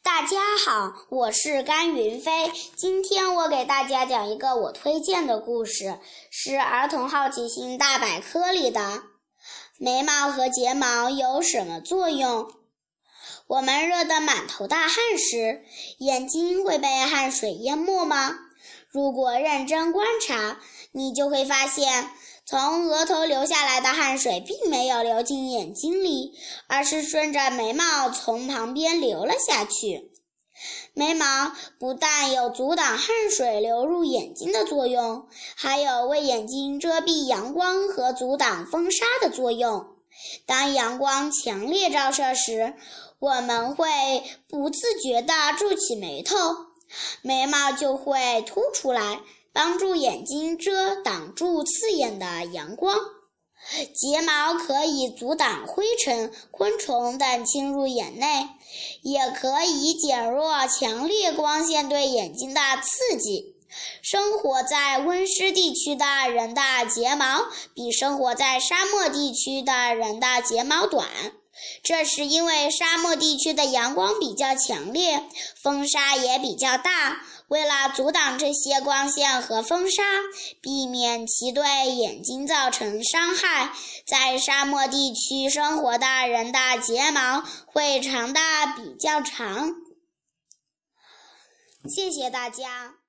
大家好，我是甘云飞。今天我给大家讲一个我推荐的故事，是《儿童好奇心大百科》里的眉毛和睫毛有什么作用？我们热得满头大汗时，眼睛会被汗水淹没吗？如果认真观察，你就会发现。从额头流下来的汗水并没有流进眼睛里，而是顺着眉毛从旁边流了下去。眉毛不但有阻挡汗水流入眼睛的作用，还有为眼睛遮蔽阳光和阻挡风沙的作用。当阳光强烈照射时，我们会不自觉地皱起眉头，眉毛就会凸出来。帮助眼睛遮挡住刺眼的阳光，睫毛可以阻挡灰尘、昆虫等侵入眼内，也可以减弱强烈光线对眼睛的刺激。生活在温湿地区的人的睫毛比生活在沙漠地区的人的睫毛短，这是因为沙漠地区的阳光比较强烈，风沙也比较大。为了阻挡这些光线和风沙，避免其对眼睛造成伤害，在沙漠地区生活的人的睫毛会长得比较长。谢谢大家。